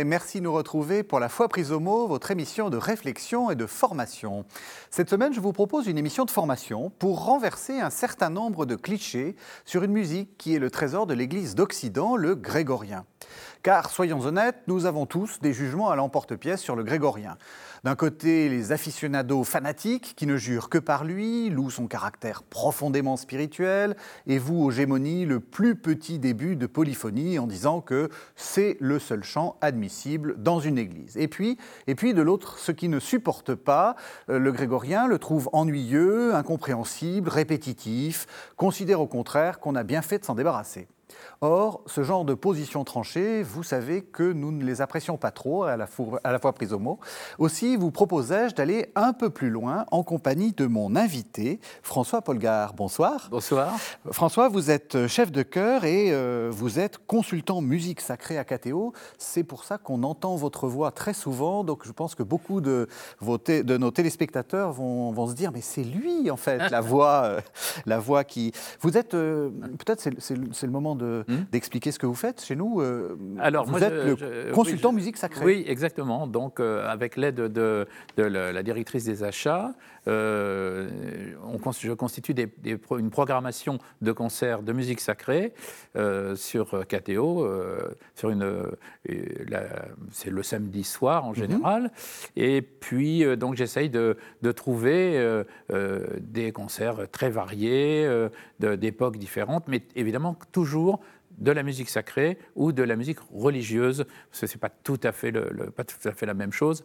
Et merci de nous retrouver pour la foi prise au mot, votre émission de réflexion et de formation. Cette semaine, je vous propose une émission de formation pour renverser un certain nombre de clichés sur une musique qui est le trésor de l'Église d'Occident, le grégorien. Car, soyons honnêtes, nous avons tous des jugements à l'emporte-pièce sur le grégorien. D'un côté, les aficionados fanatiques qui ne jurent que par lui, louent son caractère profondément spirituel, et vous, au Gémonie, le plus petit début de polyphonie en disant que c'est le seul chant admissible dans une église. Et puis, et puis de l'autre, ceux qui ne supportent pas euh, le grégorien le trouvent ennuyeux, incompréhensible, répétitif, considèrent au contraire qu'on a bien fait de s'en débarrasser. Or, ce genre de position tranchée, vous savez que nous ne les apprécions pas trop, à la, fois, à la fois prise au mot. Aussi, vous proposais-je d'aller un peu plus loin en compagnie de mon invité, François Polgar. Bonsoir. Bonsoir. François, vous êtes chef de chœur et euh, vous êtes consultant musique sacrée à KTO. C'est pour ça qu'on entend votre voix très souvent. Donc, je pense que beaucoup de, vos de nos téléspectateurs vont, vont, se dire, mais c'est lui, en fait, la voix, euh, la voix qui... Vous êtes... Euh, peut-être c'est le moment de Hmm? d'expliquer ce que vous faites chez nous. Euh, Alors, vous êtes le consultant musique sacrée. Oui, exactement. Donc, euh, avec l'aide de, la, directrice des achats, euh, on, je constitue des, une programmation de concerts de musique sacrée sur KTO, sur une, c'est le samedi soir en mhm. général. Et puis, donc, j'essaye de, trouver des concerts très variés, d'époques différentes, mais évidemment toujours de la musique sacrée ou de la musique religieuse, parce que ce n'est pas, tout à fait pas tout à fait la même chose.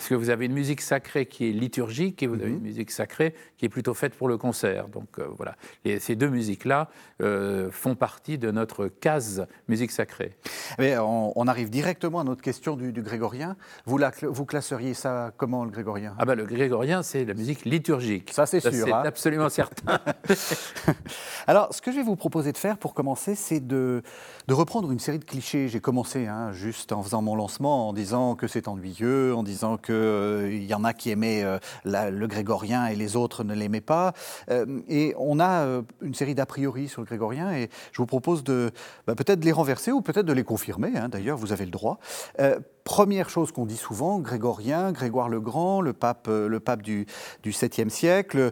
Parce que vous avez une musique sacrée qui est liturgique et vous avez mhm. une musique sacrée qui est plutôt faite pour le concert. Donc euh, voilà, et ces deux musiques-là euh, font partie de notre case musique sacrée. Mais on, arrive directement à notre question du, grégorien. Vous, la, vous classeriez ça comment le grégorien? Ah ben le grégorien, c'est la musique liturgique. Ça c'est sûr. C'est hein. absolument certain. Alors, ce que je vais vous proposer de faire pour commencer, c'est de, de, reprendre une série de clichés. J'ai commencé hein, juste en faisant mon lancement en disant que c'est ennuyeux, en disant que qu'il euh, y en a qui aimaient euh, le grégorien et les autres ne l'aimaient pas. Euh, et on a une série d'a priori sur le grégorien et je vous propose de bah, peut-être de les renverser ou peut-être de les confirmer. Hein, d'ailleurs, vous avez le droit. Première chose qu'on dit souvent, Grégorien, Grégoire le Grand, le pape, le pape du, du 7e siècle,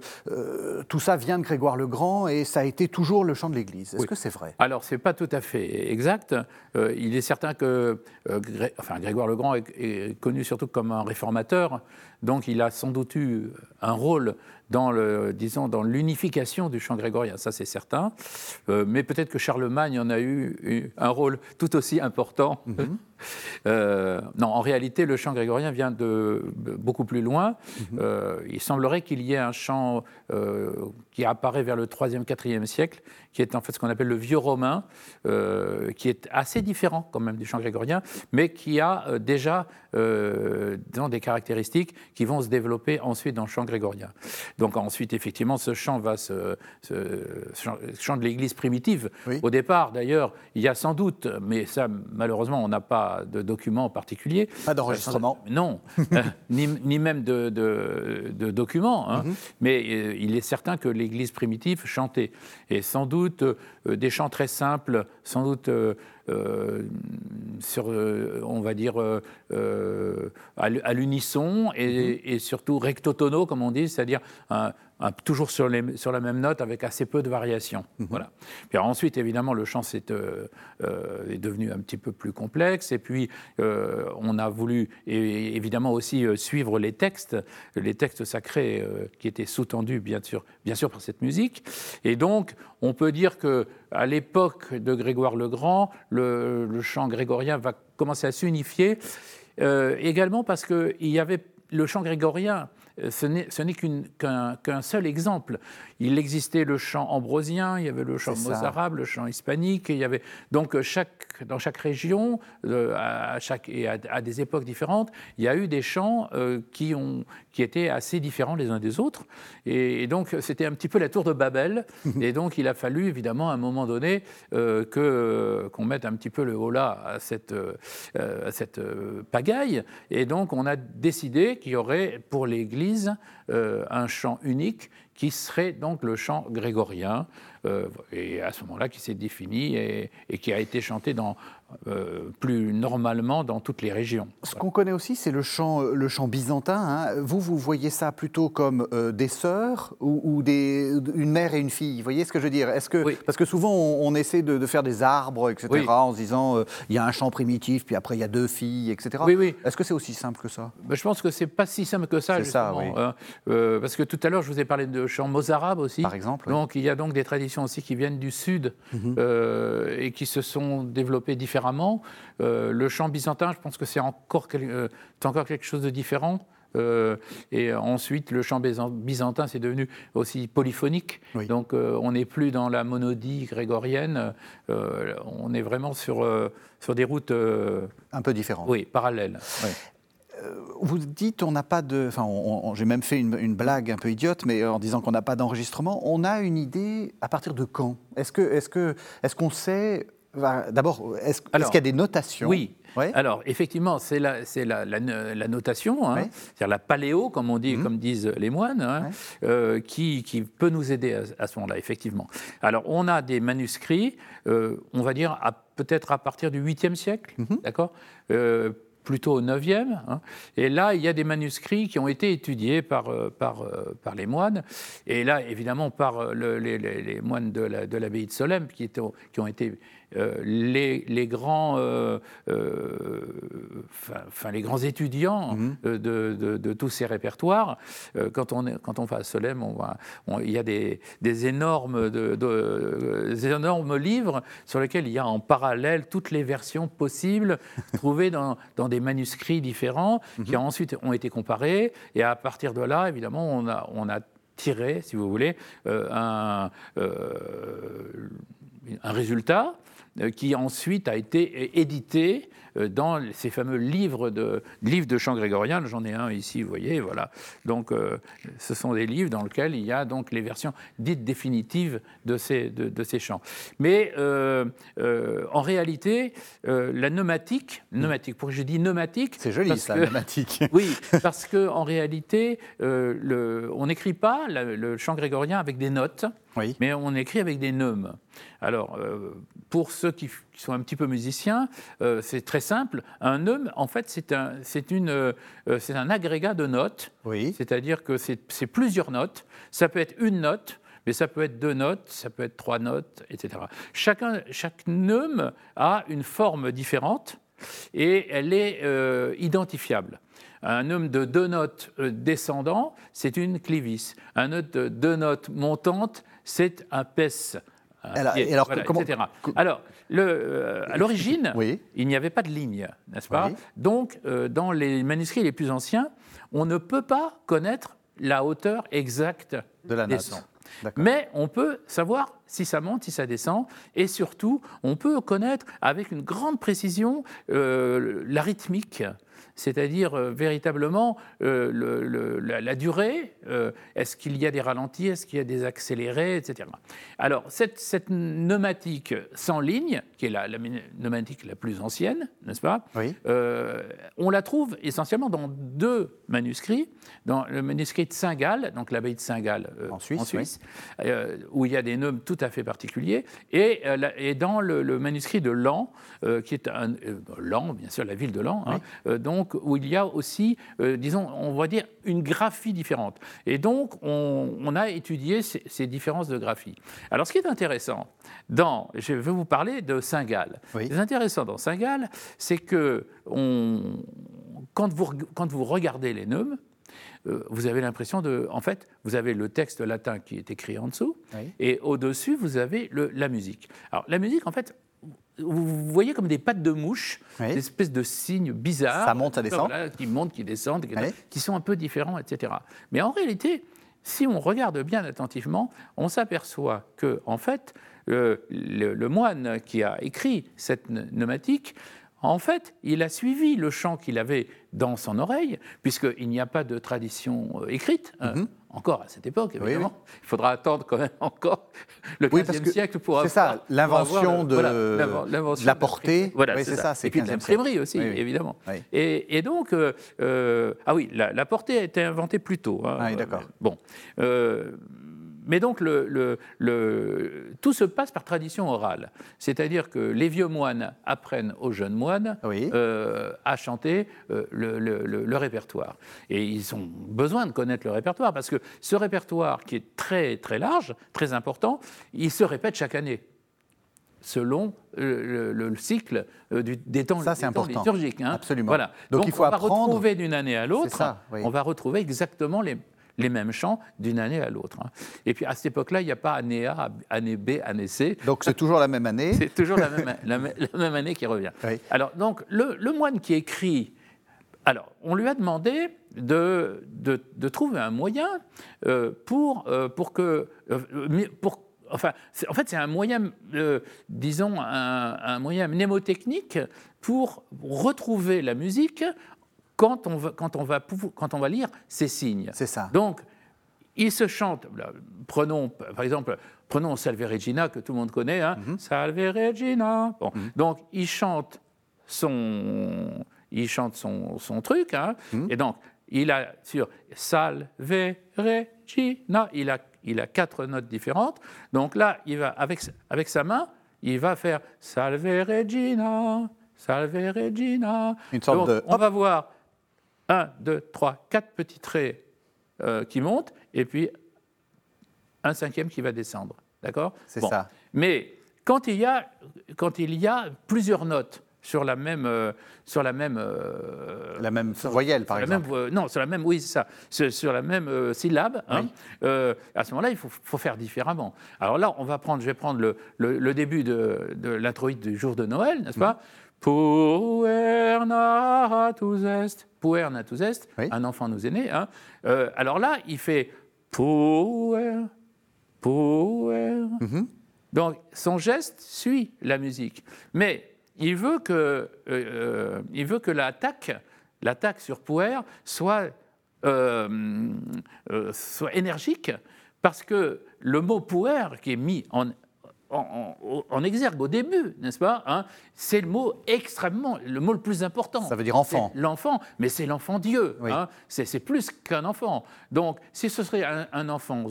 tout ça vient de Grégoire le Grand et ça a été toujours le chant de l'Église. Est-ce que c'est vrai? Alors, ce n'est pas tout à fait exact. il est certain que enfin, Grégoire le Grand est, est, connu surtout comme un réformateur donc il a sans doute eu un rôle dans le, disons, dans l'unification du chant grégorien, ça c'est certain. Euh, mais peut-être que Charlemagne en a eu, un rôle tout aussi important. Mhm. Euh, non, en réalité, le chant grégorien vient de beaucoup plus loin. Mhm. Euh, il semblerait qu'il y ait un chant qui apparaît vers le 3e, 4e siècle, qui est en fait ce qu'on appelle le vieux romain, qui est assez différent quand même du chant grégorien, mais qui a déjà dans des caractéristiques qui vont se développer ensuite dans le chant grégorien. Donc ensuite, effectivement, ce chant va se, chant de l'Église primitive. Au départ, d'ailleurs, il y a sans doute, mais ça, malheureusement, on n'a pas de documents particuliers. Pas d'enregistrement. Euh, non, euh, ni, même de, de, documents. Hein. Mhm. Mais euh, il est certain que l'Église primitive chantait. Et sans doute des chants très simples, sans doute euh, sur, euh, on va dire, euh, à l'unisson et, et, surtout recto-tono, comme on dit, c'est-à-dire toujours sur, les, sur, la même note avec assez peu de variations. Mhm. Voilà. Puis ensuite, évidemment, le chant est, est, devenu un petit peu plus complexe. Et puis, on a voulu évidemment aussi suivre les textes, les textes sacrés qui étaient sous-tendus, bien sûr, bien sûr, par cette musique. Et donc, on peut dire que à l'époque de Grégoire le Grand, le, chant grégorien va commencer à s'unifier, euh, également parce qu'il y avait le chant grégorien, euh, ce n'est qu'un seul exemple. Il existait le chant ambrosien, il y avait le chant mozarabe, le chant hispanique, il y avait donc chaque, dans chaque région, euh, à chaque, et à, des époques différentes, il y a eu des chants euh, qui, ont, qui étaient assez différents les uns des autres. Et, donc c'était un petit peu la tour de Babel. et donc il a fallu évidemment à un moment donné que qu'on mette un petit peu le holà à cette, à cette pagaille. Et donc on a décidé qu'il y aurait pour l'Église un chant unique qui serait donc le chant grégorien, euh, et à ce moment-là qui s'est défini et, qui a été chanté dans, euh, plus normalement dans toutes les régions. Ce qu'on connaît aussi, c'est le chant, le chant byzantin. Hein. Vous, vous voyez ça plutôt comme euh, des sœurs ou, des, une mère et une fille? Vous voyez ce que je veux dire? Est-ce que, Parce que souvent, on, essaie de, faire des arbres, etc., en se disant il y a un chant primitif, puis après il y a deux filles, etc. Oui, oui. Est-ce que c'est aussi simple que ça? Ben, Je pense que c'est pas si simple que ça, justement. Ça, hein. parce que tout à l'heure, je vous ai parlé de chant mozarabe aussi. Par exemple. Donc, il y a donc des traditions aussi qui viennent du sud mhm. euh, et qui se sont développées différemment. Euh, le chant byzantin, je pense que c'est encore, euh, encore quelque chose de différent. et ensuite, le chant byzantin, c'est devenu aussi polyphonique. Donc, on n'est plus dans la monodie grégorienne. on est vraiment sur, sur des routes. Un peu différentes. Oui, parallèles. Oui. Euh, vous dites on n'a pas de. Enfin, j'ai même fait une, blague un peu idiote, mais en disant qu'on n'a pas d'enregistrement. On a une idée à partir de quand? Est-ce que, est-ce que, est-ce qu'on sait D'abord, est-ce, qu'il y a des notations? Oui. Alors, effectivement, c'est la, c'est la, notation, hein. c'est-à-dire la paléo, comme, on dit, mmh. comme disent les moines, hein, euh, qui, qui, peut nous aider à, ce moment-là, effectivement. Alors, on a des manuscrits, euh, on va dire, peut-être à partir du 8e siècle, mmh. d'accord? Plutôt au 9e. Hein. Et là, il y a des manuscrits qui ont été étudiés par, euh, par, euh, par les moines, et là, évidemment, par euh, les, moines de l'abbaye de, de Solem, qui, qui ont été les, les, grands, euh, euh, enfin, les grands étudiants mhm. de, de, tous ces répertoires. quand, on est, quand on va à Solem, il y a des, des énormes, des énormes livres sur lesquels il y a en parallèle toutes les versions possibles trouvées dans, dans des manuscrits différents qui mhm. ensuite ont été comparés. Et à partir de là, évidemment, on a, on a tiré, si vous voulez, un, un résultat euh, qui ensuite a été édité euh, dans ces fameux livres de, livres de chant grégorien. J'en ai un ici, vous voyez, voilà. Donc, euh, ce sont des livres dans lesquels il y a donc les versions dites définitives de ces, de, ces chants. Mais en réalité, la pneumatique, pneumatique, pourquoi je dis pneumatique C'est joli ça, pneumatique. oui, parce qu'en réalité, le, on n'écrit pas le chant grégorien avec des notes. Mais on écrit avec des neumes. Alors, euh, pour ceux qui, sont un petit peu musiciens, euh, c'est très simple. Un neume, en fait, c'est un, une, euh, c'est un agrégat de notes. Oui. C'est-à-dire que c'est plusieurs notes. Ça peut être une note, mais ça peut être deux notes, ça peut être trois notes, etc. Chacun, chaque neume a une forme différente et elle est identifiable. Un homme de deux notes descendant, c'est une clivis. Un note de deux notes montantes, c'est un PES. Alors, comment, etc. Alors, le, euh, à l'origine, il n'y avait pas de ligne, n'est-ce pas Donc, euh, dans les manuscrits les plus anciens, on ne peut pas connaître la hauteur exacte de la des sons. Mais on peut savoir si ça monte, si ça descend, et surtout, on peut connaître avec une grande précision euh, la rythmique c'est-à-dire euh, véritablement euh, la, durée, euh, est-ce qu'il y a des ralentis, est-ce qu'il y a des accélérés, etc. Alors, cette, cette pneumatique sans ligne, qui est la, pneumatique la plus ancienne, n'est-ce pas? On la trouve essentiellement dans deux manuscrits, dans le manuscrit de Saint-Gall, donc l'abbaye de Saint-Gall en Suisse, où il y a des neumes tout à fait particuliers, et, et dans le, manuscrit de Lan, qui est un, Lan, bien sûr, la ville de Lan, hein, donc où il y a aussi, euh, disons, on va dire, une graphie différente. Et donc, on, a étudié ces, différences de graphie. Alors, ce qui est intéressant, dans, je vais vous parler de Saint-Gall. Ce qui est intéressant dans Saint-Gall, c'est que on, quand, vous, quand vous regardez les neumes, euh, vous avez l'impression de. En fait, vous avez le texte latin qui est écrit en dessous, et au-dessus, vous avez le, la musique. Alors, la musique, en fait, vous voyez comme des pattes de mouche, des espèces de signes bizarres. Ça monte, ça descend. qui montent, qui descendent, qui sont un peu différents, etc. Mais en réalité, si on regarde bien attentivement, on s'aperçoit que, en fait, le, le, moine qui a écrit cette pneumatique, en fait, il a suivi le chant qu'il avait dans son oreille, puisqu'il n'y a pas de tradition euh, écrite. Hein. Mhm encore à cette époque, évidemment. Il faudra attendre quand même encore le XVe siècle pour avoir. C'est ça, l'invention de, la portée. Voilà, c'est ça. Et puis de l'imprimerie aussi, évidemment. Et, donc, euh, euh, ah oui, la, portée a été inventée plus tôt. Hein, ah d'accord. Bon. Euh, mais donc, le, le, tout se passe par tradition orale. C'est-à-dire que les vieux moines apprennent aux jeunes moines euh, à chanter euh, le, répertoire. Et ils ont besoin de connaître le répertoire parce que ce répertoire, qui est très, très large, très important, il se répète chaque année selon le, cycle euh, des temps, ça, des temps liturgiques. Hein. Absolument. Voilà. Donc, il faut on va retrouver d'une année à l'autre, on va retrouver exactement les, les mêmes chants d'une année à l'autre. Hein. Et puis à cette époque-là, il n'y a pas année A, année B, année C. Donc c'est toujours la même année C'est toujours la même, la, même, année qui revient. Alors donc le, le, moine qui écrit, alors on lui a demandé de, de, de trouver un moyen euh, pour, euh, pour que... Euh, pour, Enfin, en fait, c'est un moyen, disons, un, un, moyen mnémotechnique pour retrouver la musique quand on va, quand on va, quand on va lire ces signes. C'est ça. Donc, il se chante, prenons par exemple, prenons Salve Regina que tout le monde connaît, hein, mhm. Salve Regina. Bon, mhm. Donc, il chante son, il chante son, son truc, hein, mhm. et donc, il a sur Salve Regina, il a, il a quatre notes différentes. Donc là, il va, avec, avec sa main, il va faire Salve Regina, Salve Regina. Une sorte Donc, de... On va voir 1, 2, 3, 4 petits traits euh, qui montent, et puis un cinquième qui va descendre. D'accord? C'est ça. Mais quand il, y a, quand il y a plusieurs notes sur la même, euh, sur la même, euh, la même voyelle, par exemple. Même, non, sur la même, oui, c'est ça, sur, la même syllabe. Hein, à ce moment-là, il faut, faut, faire différemment. Alors là, on va prendre, je vais prendre le, le, début de, de l'introïde du jour de Noël, n'est-ce pas? Puer natus est. Puer natus est, un enfant nous est né. Hein. Euh, alors là, il fait puer, puer. Mm-hmm. Donc son geste suit la musique. Mais il veut que, euh, euh, il veut que l'attaque, l'attaque sur puer soit, soit énergique parce que le mot puer qui est mis en en, exergue au début, n'est-ce pas hein? C'est le mot extrêmement, le mot le plus important. Ça veut dire enfant. L'enfant, mais c'est l'enfant Dieu. Hein? C'est plus qu'un enfant. Donc, si ce serait un, enfant,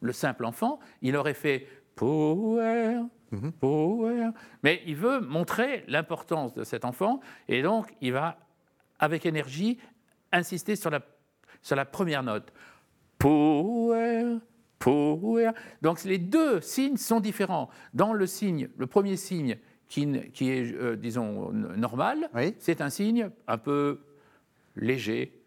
le simple enfant, il aurait fait power, mhm. power. Mais il veut montrer l'importance de cet enfant, et donc il va, avec énergie, insister sur la, sur la première note. Power, donc les deux signes sont différents. Dans le signe, le premier signe qui, est, euh, disons, normal, c'est un signe un peu léger.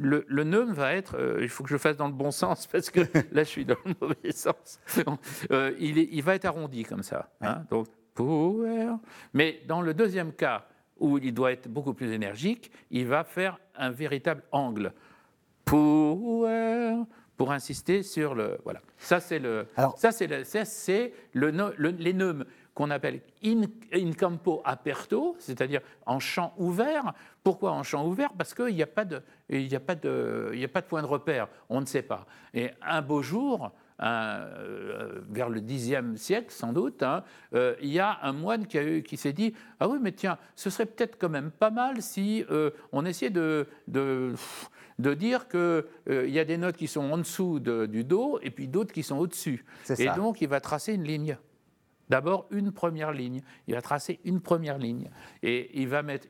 Le, le neum va être, euh, il faut que je fasse dans le bon sens parce que là je suis dans le mauvais sens. Euh, il, il, va être arrondi comme ça. Hein. donc, Mais dans le deuxième cas, où il doit être beaucoup plus énergique, il va faire un véritable angle. Power, pour insister sur le. Voilà. Ça, c'est le. ça, c'est le, c'est le, les neumes qu'on appelle in, in, campo aperto, c'est-à-dire en champ ouvert. Pourquoi en champ ouvert? Parce qu'il n'y a, pas de, il a, pas de, il a pas de point de repère, on ne sait pas. Et un beau jour, euh, vers le Xe siècle sans doute, hein, euh, il y a un moine qui, a qui s'est dit Ah oui, mais tiens, ce serait peut-être quand même pas mal si euh, on essayait de, de de dire qu'il euh, y a des notes qui sont en dessous du Do et puis d'autres qui sont au-dessus. Et donc, il va tracer une ligne. D'abord, une première ligne. Il va tracer une première ligne. Et il va mettre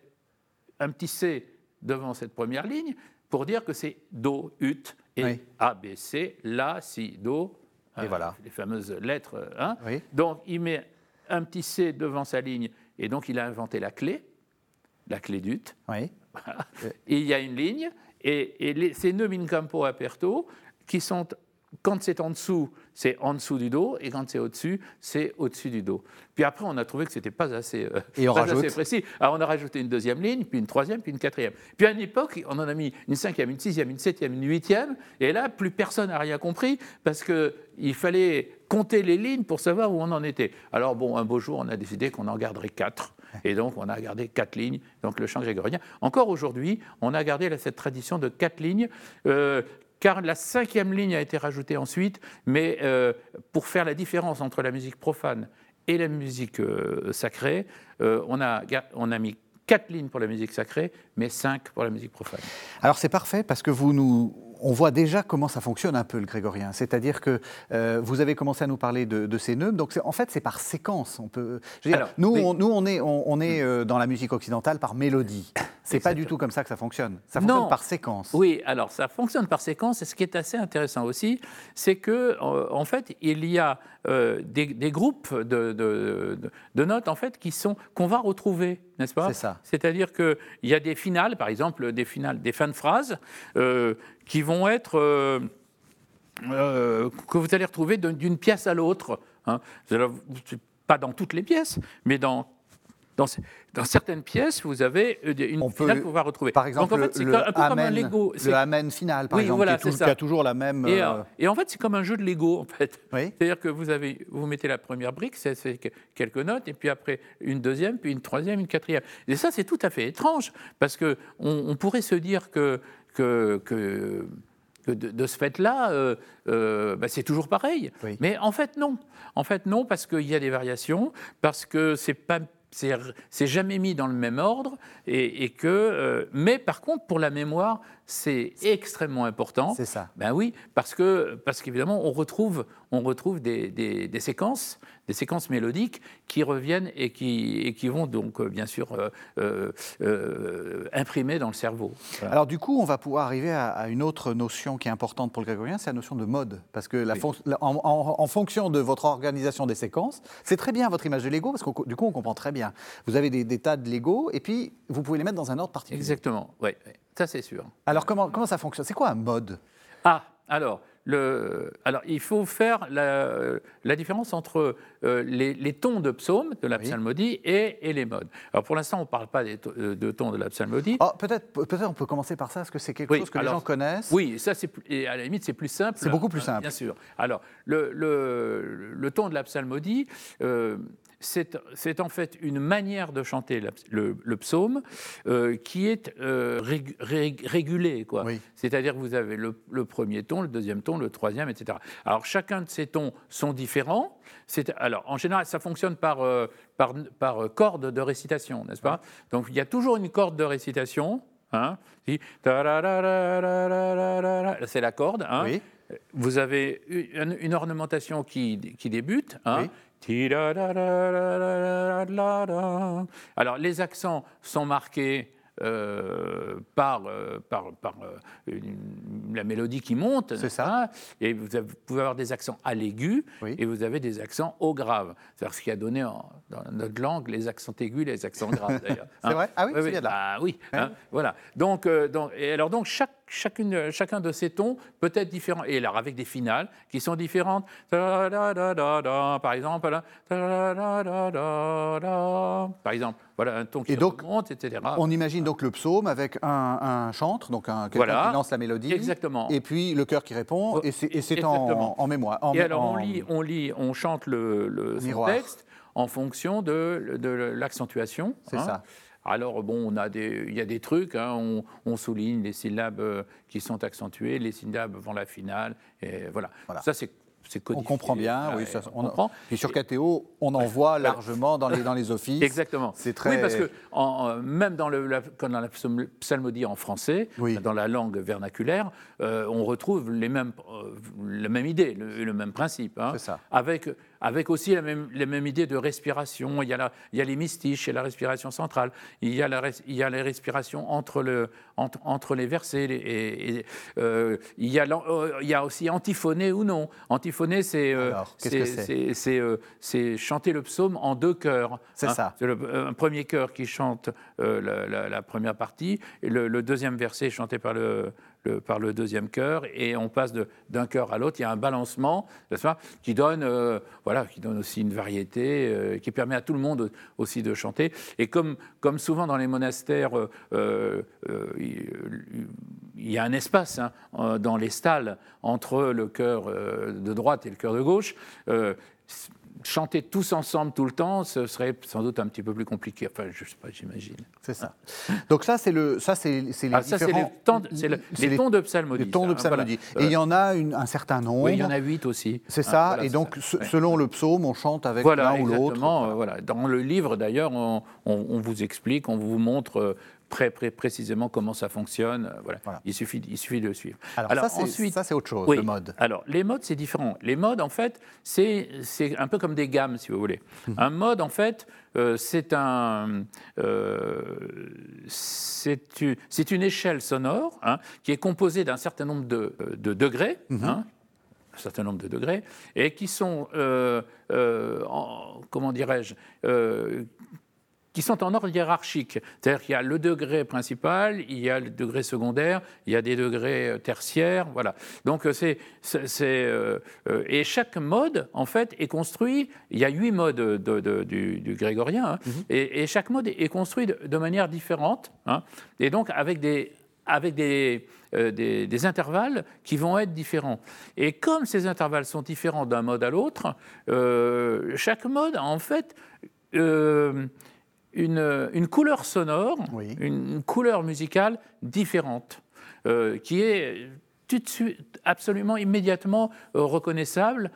un petit C devant cette première ligne pour dire que c'est Do, Ut, et A, B, C, La, Si, Do. Et euh, voilà. Les fameuses lettres. Hein. Donc, il met un petit C devant sa ligne, et donc il a inventé la clé, la clé d'Ut. Oui. Et il y a une ligne, et, et ces nœuds in campo aperto, qui sont, quand c'est en dessous, c'est en dessous du dos, et quand c'est au-dessus, c'est au-dessus du dos. Puis après, on a trouvé que ce n'était pas, assez, euh, et on assez précis. Alors on a rajouté une deuxième ligne, puis une troisième, puis une quatrième. Puis à une époque, on en a mis une cinquième, une sixième, une septième, une huitième, et là, plus personne n'a rien compris, parce qu'il fallait compter les lignes pour savoir où on en était. Alors bon, un beau jour, on a décidé qu'on en garderait quatre. Et donc, on a gardé quatre lignes, donc le chant grégorien. Encore aujourd'hui, on a gardé cette tradition de quatre lignes. Euh, car la cinquième ligne a été rajoutée ensuite, mais euh, pour faire la différence entre la musique profane et la musique euh, sacrée, on, a, on a mis quatre lignes pour la musique sacrée, mais cinq pour la musique profane. Alors c'est parfait parce que vous nous on voit déjà comment ça fonctionne un peu le grégorien. C'est-à-dire que euh, vous avez commencé à nous parler de, ces nœuds. Donc en fait, c'est par séquence. On peut, nous, on, nous, on est, on, est euh, dans la musique occidentale par mélodie. C'est pas du tout comme ça que ça fonctionne. Ça fonctionne par séquence. Oui, alors ça fonctionne par séquence. Et ce qui est assez intéressant aussi, c'est que en fait, il y a des, groupes de, de, notes en fait qui sont qu'on va retrouver, n'est-ce pas? C'est ça. C'est-à-dire qu'il y a des finales, par exemple, des finales, des fins de phrases qui vont être euh, euh, que vous allez retrouver d'une pièce à l'autre. Hein. Pas dans toutes les pièces, mais dans dans, dans, certaines pièces, vous avez euh, une On finale qu'on va retrouver. Par exemple, Donc, en fait, c'est un peu amen, comme un Lego. Le amen final, par exemple, voilà, qui, a toujours la même. Et, et, en fait, c'est comme un jeu de Lego, en fait. C'est-à-dire que vous avez, vous mettez la première brique, c'est quelques notes, et puis après une deuxième, puis une troisième, une quatrième. Et ça, c'est tout à fait étrange, parce que on pourrait se dire que que, de, ce fait-là, euh, euh, bah, c'est toujours pareil. Mais en fait, non. En fait, non, parce qu'il y a des variations, parce que c'est pas c'est jamais mis dans le même ordre et, que euh, mais par contre pour la mémoire c'est extrêmement important. C'est ça. Ben oui parce que parce qu'évidemment on retrouve on retrouve des, des, séquences des séquences mélodiques qui reviennent et qui, et qui vont donc euh, bien sûr euh, imprimer dans le cerveau. Alors du coup on va pouvoir arriver à, une autre notion qui est importante pour le grégorien c'est la notion de mode. Parce que la en, en, fonction de votre organisation des séquences c'est très bien votre image de Lego parce que du coup on comprend très bien. Vous avez des, tas de Lego et puis vous pouvez les mettre dans un ordre particulier. Exactement, oui, ça c'est sûr. Alors comment, comment ça fonctionne? C'est quoi un mode? Ah, alors, le, alors, il faut faire la, la différence entre euh, les, tons de psaume, de la psalmodie, et, et, les modes. Alors, pour l'instant, on ne parle pas des euh, de tons de la psalmodie. Oh, peut-être peut on peut commencer par ça, parce que c'est quelque chose que les gens connaissent. Oui, ça, c'est, à la limite, c'est plus simple. C'est beaucoup plus hein, simple. Bien sûr. Alors, le, le, le ton de la psalmodie, euh, c'est en fait une manière de chanter le, psaume euh, qui est euh, régulée. C'est-à-dire que vous avez le, premier ton, le deuxième ton, le troisième, etc. Alors chacun de ces tons sont différents. Alors en général, ça fonctionne par, euh, par, par corde de récitation, n'est-ce pas? Donc il y a toujours une corde de récitation. Hein, c'est la corde. Hein. Vous avez une, ornementation qui, qui débute. Hein, alors, les accents sont marqués euh, par, euh, par, par euh, la mélodie qui monte. C'est ça. Et vous, pouvez avoir des accents à l'aigu et vous avez des accents au grave. C'est ce qui a donné dans notre langue les accents aigus et les accents graves d'ailleurs. c'est vrai? Ah oui, c'est bien là. Ah, oui, hein, voilà. Donc, donc, et alors donc chaque chacune, chacun de ces tons peut être différent. Et alors, avec des finales qui sont différentes. Par exemple, par exemple, voilà un ton qui donc, monte, etc. On imagine donc le psaume avec un, chantre, donc un, quelqu'un qui lance la mélodie. Exactement. Et puis le chœur qui répond, et c'est en, mémoire. et alors, on lit, on lit, on chante le, le texte en fonction de, de l'accentuation. C'est hein. ça. Alors, bon, on a des, il y a des trucs, hein, on, souligne les syllabes euh, qui sont accentuées, les syllabes vont la finale, et voilà. Ça, c'est on comprend bien, oui, ça, on, comprend. Et sur KTO, on en voit largement dans les, dans les offices. Exactement. C'est très... Oui, parce que en, même dans, le, la, dans la psalmodie en français, dans la langue vernaculaire, euh, on retrouve les mêmes, euh, la même idée, le, même principe. Hein, C'est ça. Avec avec aussi la même, les idées de respiration. Il y, a la, il y a les mystiches et la respiration centrale. Il y a, la, il y a les respirations entre, le, entre, entre les versets. et, euh, il, y a, euh, il y a aussi antiphoné ou non. Antiphoné, c'est euh, c'est chanter le psaume en deux chœurs. C'est hein. ça. C'est un premier chœur qui chante la, la, première partie, et le, le deuxième verset chanté par le, par le deuxième chœur et on passe d'un chœur à l'autre. Il y a un balancement qui, donne, euh, voilà, qui donne aussi une variété, euh, qui permet à tout le monde aussi de chanter. Et comme, comme souvent dans les monastères, euh, il y a un espace hein, dans les stalles entre le chœur de droite et le chœur de gauche chanter tous ensemble tout le temps, ce serait sans doute un petit peu plus compliqué. Enfin, je sais pas, j'imagine. C'est ça. Donc ça, c'est le, ça, c'est, les ah, ça, différents... c'est les, tons de psalmodie. Les tons de psalmodie. Et il y en a une, un certain nombre. Oui, il y en a huit aussi. C'est ça. et donc, selon le psaume, on chante avec l'un ou l'autre. Voilà. Dans le livre, d'ailleurs, on, on, vous explique, on vous montre très, précisément comment ça fonctionne. Voilà. Il, suffit, il suffit de le suivre. Alors, ça, ensuite, ça, c'est autre chose, le mode. Alors, les modes, c'est différent. Les modes, en fait, c'est un peu comme des gammes, si vous voulez. Mmh. Un mode, en fait, c'est un, c'est une échelle sonore hein, qui est composée d'un certain nombre de, degrés. Mmh. Hein, un certain nombre de degrés, et qui sont, euh, euh, comment dirais-je, euh, qui sont en ordre hiérarchique. C'est-à-dire qu'il y a le degré principal, il y a le degré secondaire, il y a des degrés tertiaires, voilà. Donc c'est, et chaque mode en fait est construit. Il y a huit modes du, grégorien, hein, mm-hmm. et, chaque mode est construit de, manière différente, hein, et donc avec des avec des, euh, des, intervalles qui vont être différents. Et comme ces intervalles sont différents d'un mode à l'autre, euh, chaque mode en fait euh, une, une, couleur sonore, une, couleur musicale différente, qui est tout de suite, absolument immédiatement reconnaissable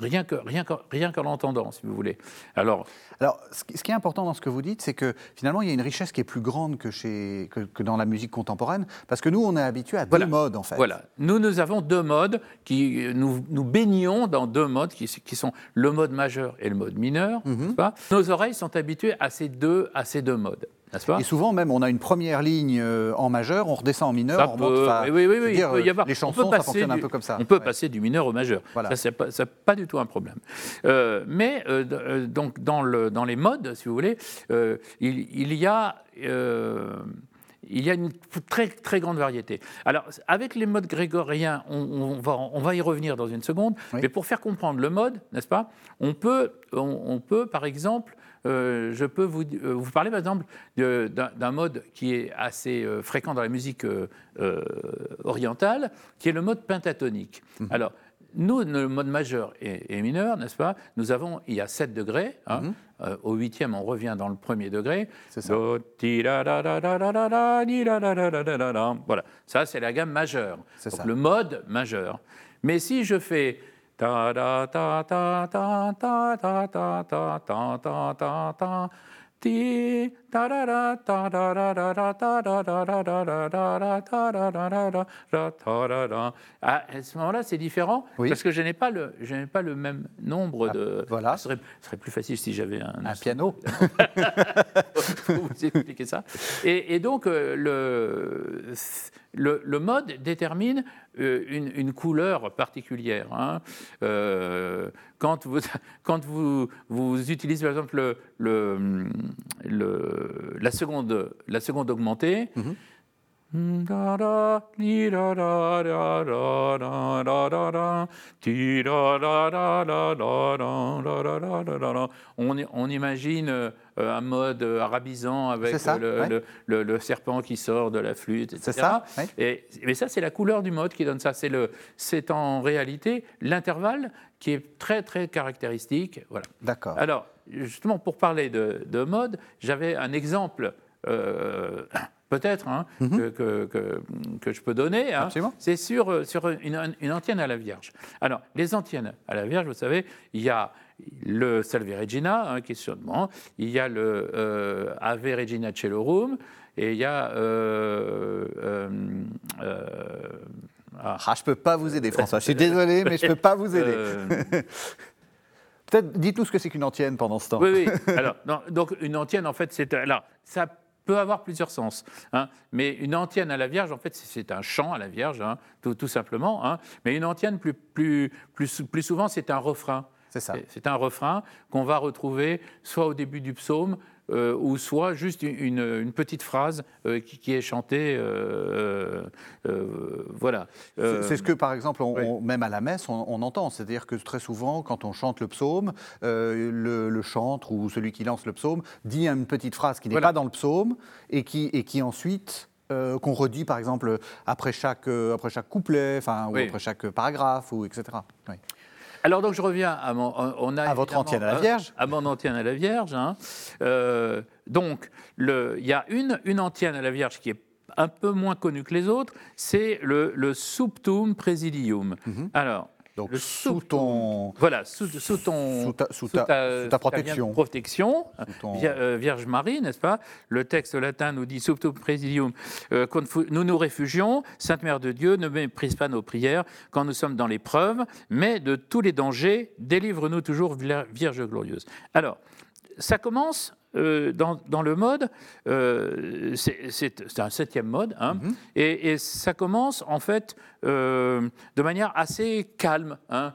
rien qu'en rien rien l'entendant, si vous voulez. Alors, Alors ce qui est important dans ce que vous dites, c'est que finalement, il y a une richesse qui est plus grande que, chez, que, dans la musique contemporaine, parce que nous, on est habitué à deux modes, en fait. Voilà, nous, nous avons deux modes, qui, nous, nous baignons dans deux modes, qui, qui sont le mode majeur et le mode mineur, mm pas? Nos oreilles sont habituées à ces deux, à ces deux modes. Et souvent même, on a une première ligne euh, en majeur, on redescend en mineur, on monte. oui, oui, oui, il peut y avoir. Les chansons, ça fonctionne un peu comme ça. On peut passer du mineur au majeur. Voilà. Ça, c'est pas, du tout un problème. Euh, mais euh, donc dans, le, dans les modes, si vous voulez, il, y a il y a une très, très grande variété. Alors, avec les modes grégoriens, on, va, on va, y revenir dans une seconde, mais pour faire comprendre le mode, n'est-ce pas, on peut, on, peut, par exemple, euh, je peux vous, euh, vous, parler par exemple d'un mode qui est assez euh, fréquent dans la musique orientale, qui est le mode pentatonique. Mhm. Alors, nous, le mode majeur et, mineur, n'est-ce pas Nous avons, il y a 7 degrés. Hein, mhm. au huitième, on revient dans le premier degré. C'est ça. Voilà, ça c'est la gamme majeure. Donc ça. le mode majeur. Mais si je fais ta ta ta ta ta ta ta ta ta ta ta ta ta à ce moment-là, c'est différent parce que je n'ai pas le, je n'ai pas le même nombre de. Voilà. Ce serait, serait, plus facile si j'avais un. Un piano. vous expliquer ça. Et, et donc le le, mode détermine euh, une, couleur particulière. Hein. Euh, quand vous, quand vous, vous, utilisez par exemple le, la, seconde, la seconde augmentée, mm-hmm. On, on imagine euh, un mode arabisant avec le, le, le, serpent qui sort de la flûte, etc. Ça, Et, mais ça, c'est la couleur du mode qui donne ça. C'est en réalité l'intervalle qui est très, très caractéristique. Voilà. D'accord. Alors, justement, pour parler de, de mode, j'avais un exemple. Euh, peut-être, hein, mhm. que, que, je peux donner, hein, c'est sur, euh, sur une, une, antienne à la Vierge. Alors, les antennes à la Vierge, vous savez, il y a le Salve Regina, hein, qui est sur il y a le euh, Ave Regina Celorum, et il y a... Euh, ah. ah. je ne peux pas vous aider, François. Je suis désolé, mais je ne peux pas vous aider. Peut-être dites-nous ce que c'est qu'une antienne pendant ce temps. Oui, oui. Alors, donc une antienne, en fait, c'est alors ça peut avoir plusieurs sens. Hein. Mais une antienne à la Vierge, en fait, c'est un chant à la Vierge, hein, tout, simplement. Hein. Mais une antienne, plus, plus, plus, plus souvent, c'est un refrain. C'est ça. C'est un refrain qu'on va retrouver soit au début du psaume, euh, ou soit juste une, petite phrase euh, qui, est chantée. Euh, voilà. C'est ce que, par exemple, même à la messe, on, entend. C'est-à-dire que très souvent, quand on chante le psaume, le, chantre ou celui qui lance le psaume dit une petite phrase qui n'est pas dans le psaume et qui, et qui ensuite qu'on redit par exemple après chaque, après chaque couplet, enfin, ou après chaque paragraphe, ou etc. Oui. Alors donc je reviens à mon, on a à votre antienne à la Vierge. À mon antienne à la Vierge. Hein. Euh, donc il y a une, une antienne à la Vierge qui est un peu moins connue que les autres, c'est le, le Subtum Presidium. Mhm. Alors Donc sous ton... Voilà, sous, ton... Sous ta, sous ta, ta protection. protection euh, Vierge Marie, n'est-ce pas? Le texte latin nous dit « Subtum presidium euh, nous nous réfugions, Sainte Mère de Dieu, ne méprise pas nos prières quand nous sommes dans l'épreuve, mais de tous les dangers, délivre-nous toujours, Vierge glorieuse. » Alors, ça commence euh, dans, le mode, euh, c'est un septième mode, hein, mhm. et, ça commence en fait euh, de manière assez calme. Hein.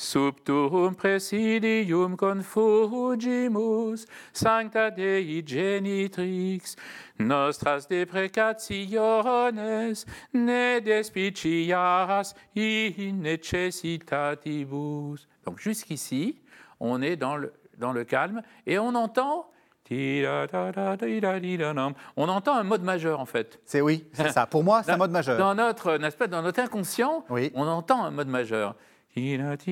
Subtum presidium confugimus, sancta Dei genitrix, nostras deprecationes, ne despicias in necessitatibus. Donc jusqu'ici, on est dans le, dans le calme, et on entend on entend un mode majeur en fait. C'est oui, c'est ça. Pour moi, c'est un mode majeur. Dans notre, n'est-ce pas, dans notre inconscient, on entend un mode majeur. Et donc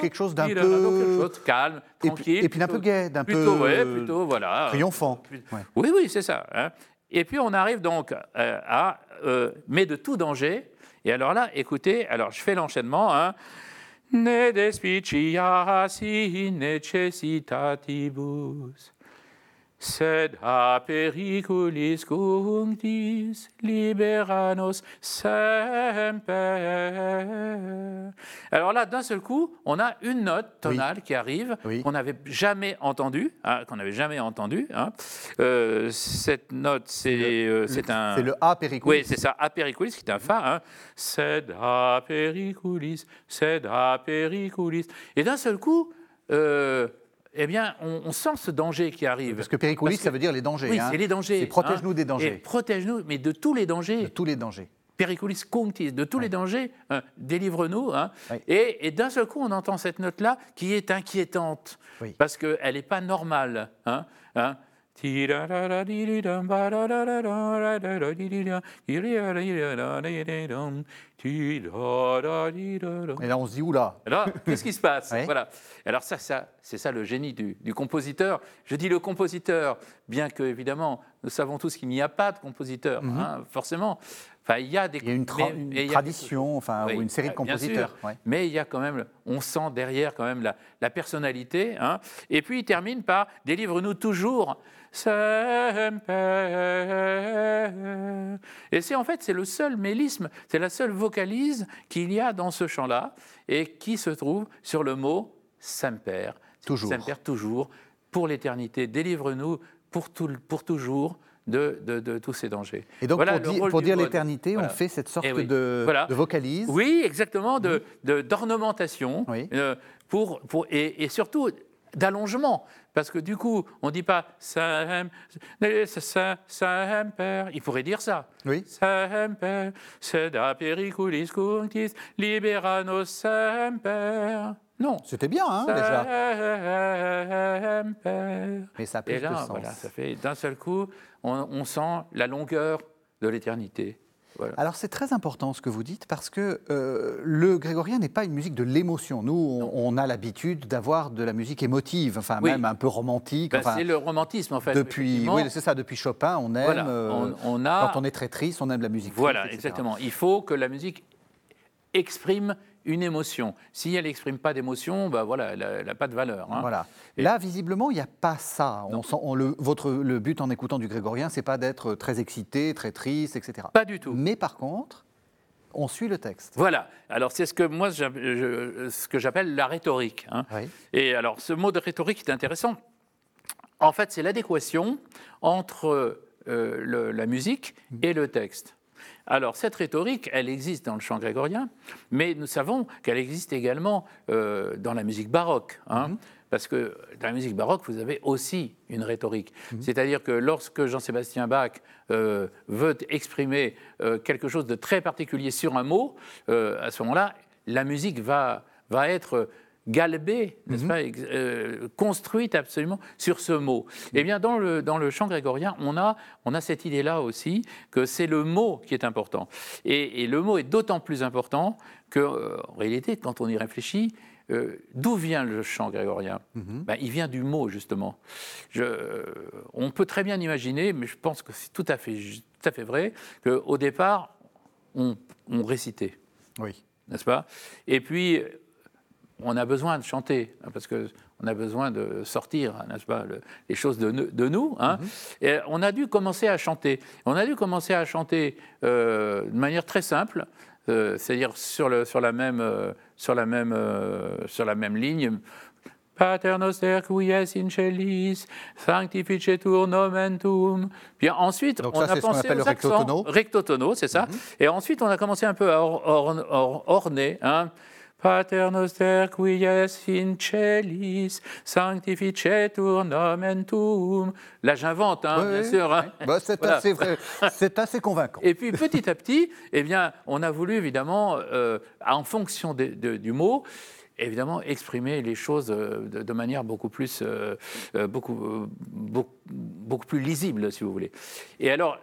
quelque chose d'un peu chose calme, tranquille, et puis, d'un peu gai, d'un peu plutôt, voilà, triomphant. Oui, oui, c'est ça. Hein. Et puis on arrive donc euh, à euh, mais de tout danger. Et alors là, écoutez, alors je fais l'enchaînement. Hein ne despicias in necessitatibus. Sed a periculis cunctis libera nos semper. Alors là, d'un seul coup, on a une note tonale qui arrive, qu'on n'avait jamais entendue, hein, qu'on n'avait jamais entendue. Hein. Euh, cette note, c'est euh, un... C'est le A periculis. Oui, c'est ça, A periculis, qui est un Fa. Hein. Sed a periculis, sed a periculis. Et d'un seul coup... Euh, eh bien, on, sent ce danger qui arrive. Parce que péricoulis, ça veut dire les dangers. Oui, hein. c'est les dangers. Protège-nous des dangers. Protège-nous, mais de tous les dangers. De tous les dangers. Periculis contis, de tous les dangers, hein, délivre-nous. Hein. Et, d'un seul coup, on entend cette note-là qui est inquiétante, parce qu'elle n'est pas normale. Et là, on se dit, oula. Alors, qu'est-ce qui se passe Voilà. Alors, ça, ça c'est ça le génie du, compositeur. Je dis le compositeur, bien que, évidemment, nous savons tous qu'il n'y a pas de compositeur, mhm. hein, forcément. Enfin, il y a des. Il y a une, tradition, enfin, ou une série de compositeurs. Mais il y a quand même, on sent derrière quand même la, la personnalité. Hein. Et puis, il termine par Délivre-nous toujours et c'est en fait c'est le seul mélisme, c'est la seule vocalise qu'il y a dans ce chant-là et qui se trouve sur le mot Semper. Toujours. Semper toujours pour l'éternité. Délivre-nous pour, tout, pour toujours. De, de, tous ces dangers. Et donc, pour, dire l'éternité, on fait cette sorte eh de, de, vocalise Oui, exactement, d'ornementation. Oui. Euh, pour, pour, et, et surtout, d'allongement. Parce que du coup, on ne dit pas Semper, il pourrait dire ça. Oui. Semper, seda periculis cunctis, libera nos semper. Non. C'était bien, hein, déjà. Mais ça plus Et là, Voilà, ça fait d'un seul coup, on sent la longueur de l'éternité. Alors c'est très important ce que vous dites parce que euh, le grégorien n'est pas une musique de l'émotion. Nous, on, a l'habitude d'avoir de la musique émotive, enfin même un peu romantique. Ben, c'est le romantisme en fait. Depuis, oui, c'est ça. Depuis Chopin, on aime. Euh, on, a... Quand on est très triste, on aime la musique. Voilà, exactement. Il faut que la musique exprime une émotion. Si elle n'exprime pas d'émotion, bah voilà, elle n'a pas de valeur. Hein. Voilà. Là, visiblement, il n'y a pas ça. On le, votre, le but en écoutant du grégorien, c'est pas d'être très excité, très triste, etc. Pas du tout. Mais par contre, on suit le texte. Voilà. Alors c'est ce que moi, ce que j'appelle la rhétorique. Hein. Et alors ce mot de rhétorique est intéressant. En fait, c'est l'adéquation entre euh, la musique et le texte. Alors cette rhétorique, elle existe dans le chant grégorien, mais nous savons qu'elle existe également euh, dans la musique baroque. Hein, mhm. Parce que dans la musique baroque, vous avez aussi une rhétorique. Mhm. C'est-à-dire que lorsque Jean-Sébastien Bach euh, veut exprimer euh, quelque chose de très particulier sur un mot, à ce moment-là, la musique va, va être galbée, n'est-ce mhm. pas, euh, construite absolument sur ce mot. Eh bien, dans le, dans le chant grégorien, on a, on a cette idée-là aussi, que c'est le mot qui est important. Et, le mot est d'autant plus important qu'en euh, réalité, quand on y réfléchit, euh, d'où vient le chant grégorien? Mhm. ben, Il vient du mot, justement. Je, on peut très bien imaginer, mais je pense que c'est tout à fait, tout à fait vrai, qu'au départ, on, on récitait. Oui. N'est-ce pas? Et puis, on a besoin de chanter, hein, parce qu'on a besoin de sortir, n'est-ce pas, les choses de, de nous. Hein. Mhm. Et on a dû commencer à chanter. On a dû commencer à chanter euh, de manière très simple, euh, c'est-à-dire sur, le, sur, la même, euh, sur, la même, sur la même ligne. Pater noster qui es in celis, sanctificetur nomen tuum. Puis ensuite, Donc on ça, a pensé ce aux accents. Recto tono, c'est ça. Mhm. Et ensuite, on a commencé un peu à orner. Hein. Pater noster qui es in celis, sanctificetur nomen tuum. Là, j'invente, hein, bien sûr. Hein. Bah, c'est assez, assez, convaincant. Et puis, petit à petit, eh bien, on a voulu, évidemment, euh, en fonction du mot, évidemment exprimer les choses euh, de, manière beaucoup plus, euh, beaucoup, beaucoup, beaucoup, plus lisible, si vous voulez. Et alors,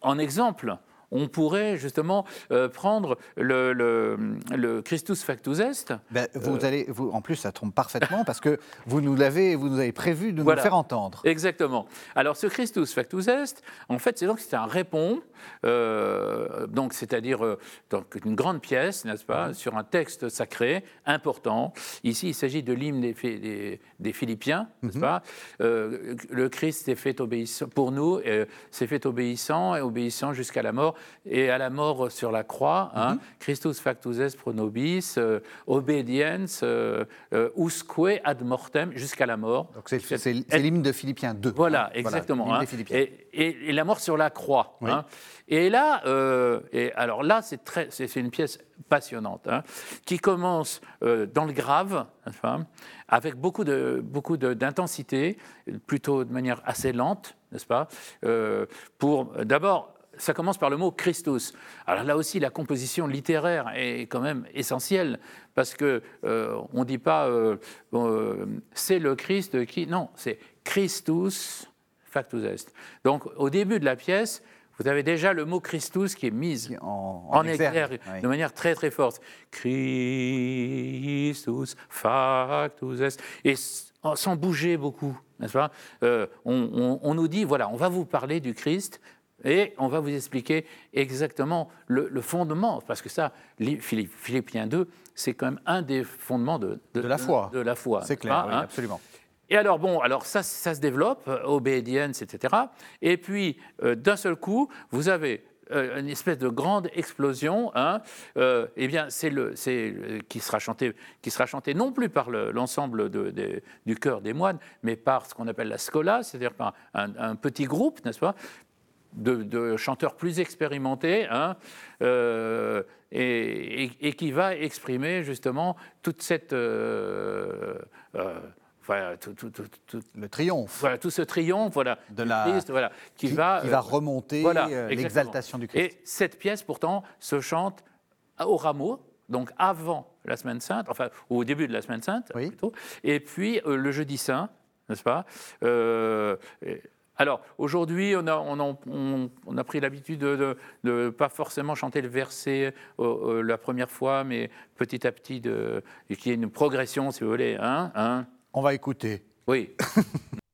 en exemple, on pourrait justement euh, prendre le, le, Christus factus est. Ben, vous euh, allez, vous, en plus, ça tombe parfaitement parce que vous nous l'avez, vous nous avez prévu de nous faire entendre. Exactement. Alors, ce Christus factus est, en fait, c'est donc c'est un répond, euh, donc c'est-à-dire donc une grande pièce, n'est-ce pas, sur un texte sacré important. Ici, il s'agit de l'hymne des, des, Philippiens, n'est-ce mhm. pas Le Christ est fait obéissant pour nous, c'est fait obéissant et obéissant jusqu'à la mort et à la mort sur la croix, hein, mhm. Christus factus est pro nobis, euh, obedience, euh, euh, usque ad mortem, jusqu'à la mort. Donc c'est l'hymne de Philippiens 2. Voilà, exactement. Hein. et, la mort sur la croix. Hein. Et là, et alors là, c'est une pièce passionnante, qui commence dans le grave, avec beaucoup de beaucoup d'intensité, plutôt de manière assez lente, n'est-ce pas Pour d'abord ça commence par le mot Christus. Alors là aussi, la composition littéraire est quand même essentielle parce que euh, on ne dit pas euh, euh, c'est le Christ qui. Non, c'est Christus factus est. Donc au début de la pièce, vous avez déjà le mot Christus qui est mis en, exergue, de manière très très forte. Christus factus est. Et sans bouger beaucoup, n'est-ce pas? On, on, nous dit, voilà, on va vous parler du Christ, et on va vous expliquer exactement le, fondement, parce que ça, Philippiens 2, c'est quand même un des fondements de, la foi. De, la foi. C'est clair, oui, hein. absolument. Et alors, bon, alors ça, ça se développe, euh, obédience, etc. Et puis, euh, d'un seul coup, vous avez euh, une espèce de grande explosion, hein, eh bien, c'est le, c'est qui sera chanté, qui sera chanté non plus par l'ensemble du chœur des moines, mais par ce qu'on appelle la scola, c'est-à-dire par un, un, petit groupe, n'est-ce pas, de, chanteurs plus expérimentés, hein, euh, et, qui va exprimer justement toute cette... Euh, euh, le triomphe. Voilà, tout ce triomphe voilà, de la, Christ, voilà, qui, va, qui va remonter l'exaltation du Christ. Et cette pièce, pourtant, se chante au rameau, donc avant la Semaine Sainte, enfin au début de la Semaine Sainte plutôt, et puis le jeudi saint, n'est-ce pas alors, aujourd'hui, on a, pris l'habitude de ne pas forcément chanter le verset euh, euh, la première fois, mais petit à petit, qu'il y ait une progression, si vous voulez. Hein, hein. On va écouter. Oui.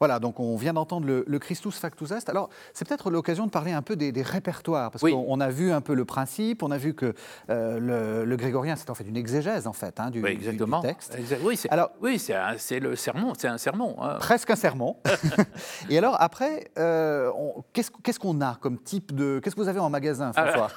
Voilà, donc on vient d'entendre le, Christus Factus Est. Alors, c'est peut-être l'occasion de parler un peu des, répertoires, parce qu'on a vu un peu le principe, on a vu que euh, le, grégorien, c'est en fait une exégèse, en fait, hein, du, exactement. texte. Oui, c'est, alors, oui, c'est, le sermon, c'est un sermon. Hein. Presque un sermon. Et alors, après, euh, qu'est-ce, qu'on a comme type de... Qu'est-ce que vous avez en magasin, François?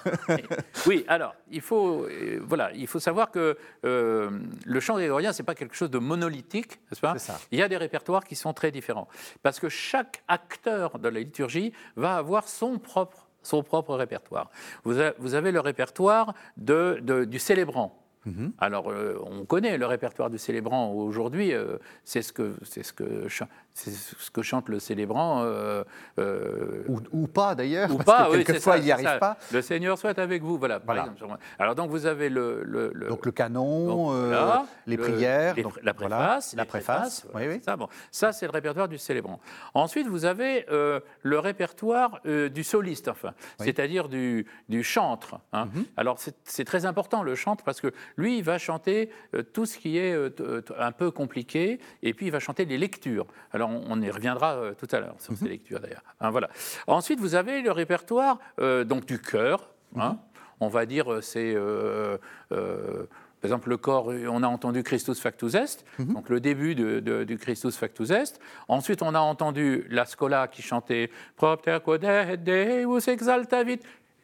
Oui, alors, il faut, euh, voilà, il faut savoir que le chant grégorien, c'est pas quelque chose de monolithique, n'est-ce pas? Ça. Il y a des répertoires qui sont très différents. Parce que chaque acteur de la liturgie va avoir son propre, son propre répertoire. Vous, avez le répertoire de, du célébrant. Mhm. Alors, euh, on connaît le répertoire du célébrant aujourd'hui, euh, c'est ce que, c'est ce que, c'est ce que chante le célébrant. Euh, ou, pas d'ailleurs, parce pas, que quelquefois il n'y arrive pas. Le Seigneur soit avec vous, voilà. Alors donc vous avez le, donc le canon, les prières, la préface, la préface. oui, oui. Ça, bon, ça c'est le répertoire du célébrant. Ensuite vous avez le répertoire du soliste, enfin, c'est-à-dire du, du chantre. Hein. Mhm. Alors c'est très important le chantre parce que lui, il va chanter euh, tout ce qui est euh, euh, un peu compliqué, et puis il va chanter les lectures. Alors, on, y reviendra tout à l'heure sur ces mhm. lectures, d'ailleurs. Hein, voilà. Ensuite, vous avez le répertoire donc du chœur. Hein. Mhm. On va dire, c'est... Par exemple, le corps, on a entendu Christus Factus Est, mhm. donc le début du Christus Factus Est. Ensuite, on a entendu la Scola qui chantait Propter quod Deus exaltavit.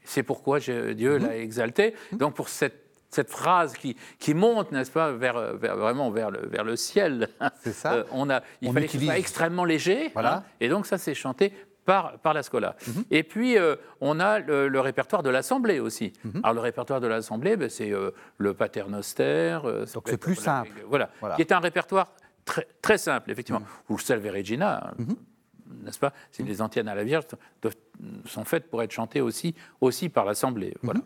C'est pourquoi Dieu l'a exalté. Donc, pour cette cette phrase qui, qui monte, n'est-ce pas, vers, vraiment vers le, vers le ciel. C'est ça. Euh, on a, il fallait que ce soit extrêmement léger. Voilà. Hein, et donc ça, c'est chanté par, par la Scola. Mhm. Et puis, euh, on a le, répertoire de l'Assemblée aussi. Mhm. Alors, le répertoire de l'Assemblée, ben, c'est euh, le Paternoster. donc, c'est plus simple. Voilà. Qui est un répertoire très, très simple, effectivement. Mhm. Ou le Salve Regina, n'est-ce pas? Si les antiennes à la Vierge sont faites pour être chantées aussi, aussi par l'Assemblée. Voilà.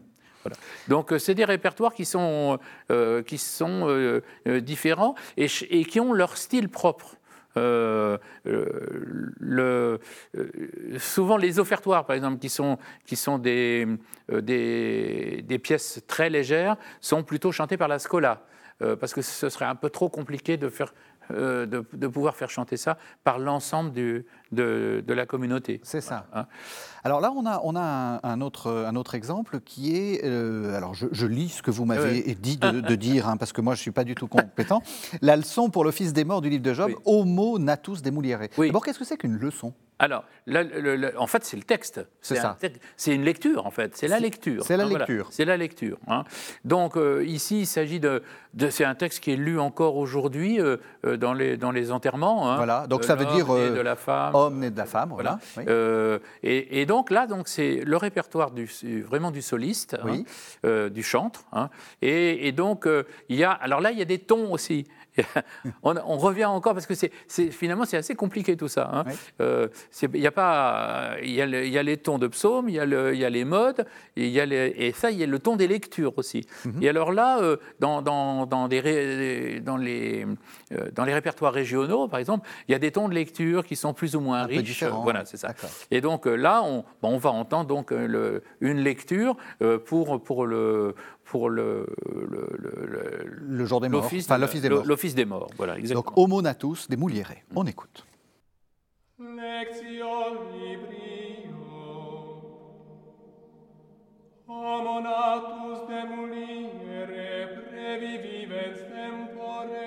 Donc euh, c'est des répertoires qui sont, euh, qui sont euh, différents et, qui ont leur style propre. souvent les offertoires, par exemple, qui sont, qui sont des, des, pièces très légères, sont plutôt chantées par la scola, parce que ce serait un peu trop compliqué de faire euh, de, pouvoir faire chanter ça par l'ensemble de, de, la communauté. C'est ça. Hein. alors là, on a, on a un, autre, un autre exemple qui est, euh, alors je, lis ce que vous m'avez dit de, dire, hein, parce que moi je ne suis pas du tout compétent, la leçon pour l'Office des morts du livre de Job, Homo natus demulieré. Oui. D'abord, qu'est-ce que c'est qu'une leçon? Alors, en fait, c'est le texte. C'est ça. C'est une lecture, en fait. C'est la lecture. C'est la, lecture. C'est la lecture. Hein. Donc, euh, ici, il s'agit de. c'est un texte qui est lu encore aujourd'hui euh, dans, les, dans les enterrements. Hein. Voilà. Donc, ça veut dire. de la femme. Homme né de la femme, voilà. Et, donc, là, donc, c'est le répertoire du, vraiment du soliste, hein, du chantre. Et, et, donc, il y a. Alors là, il y a des tons aussi. on, revient encore parce que c'est, finalement c'est assez compliqué tout ça. Hein. Euh, il y a pas, il y, a les tons de psaume, il y, a les modes, et, y a et ça il y a le ton des lectures aussi. Mhm. Et alors là, euh, dans, dans, dans, les, dans, les, euh, dans les répertoires régionaux, par exemple, il y a des tons de lecture qui sont plus ou moins riches. Voilà, c'est ça. Et donc là, on, on va entendre donc le, une lecture pour, pour le pour le, le, le, le jour des morts, enfin l'office des morts. L'office des morts, voilà, exactement. Donc Homo natus des Moulierés. On écoute. Homo natus de muliere previvivens tempore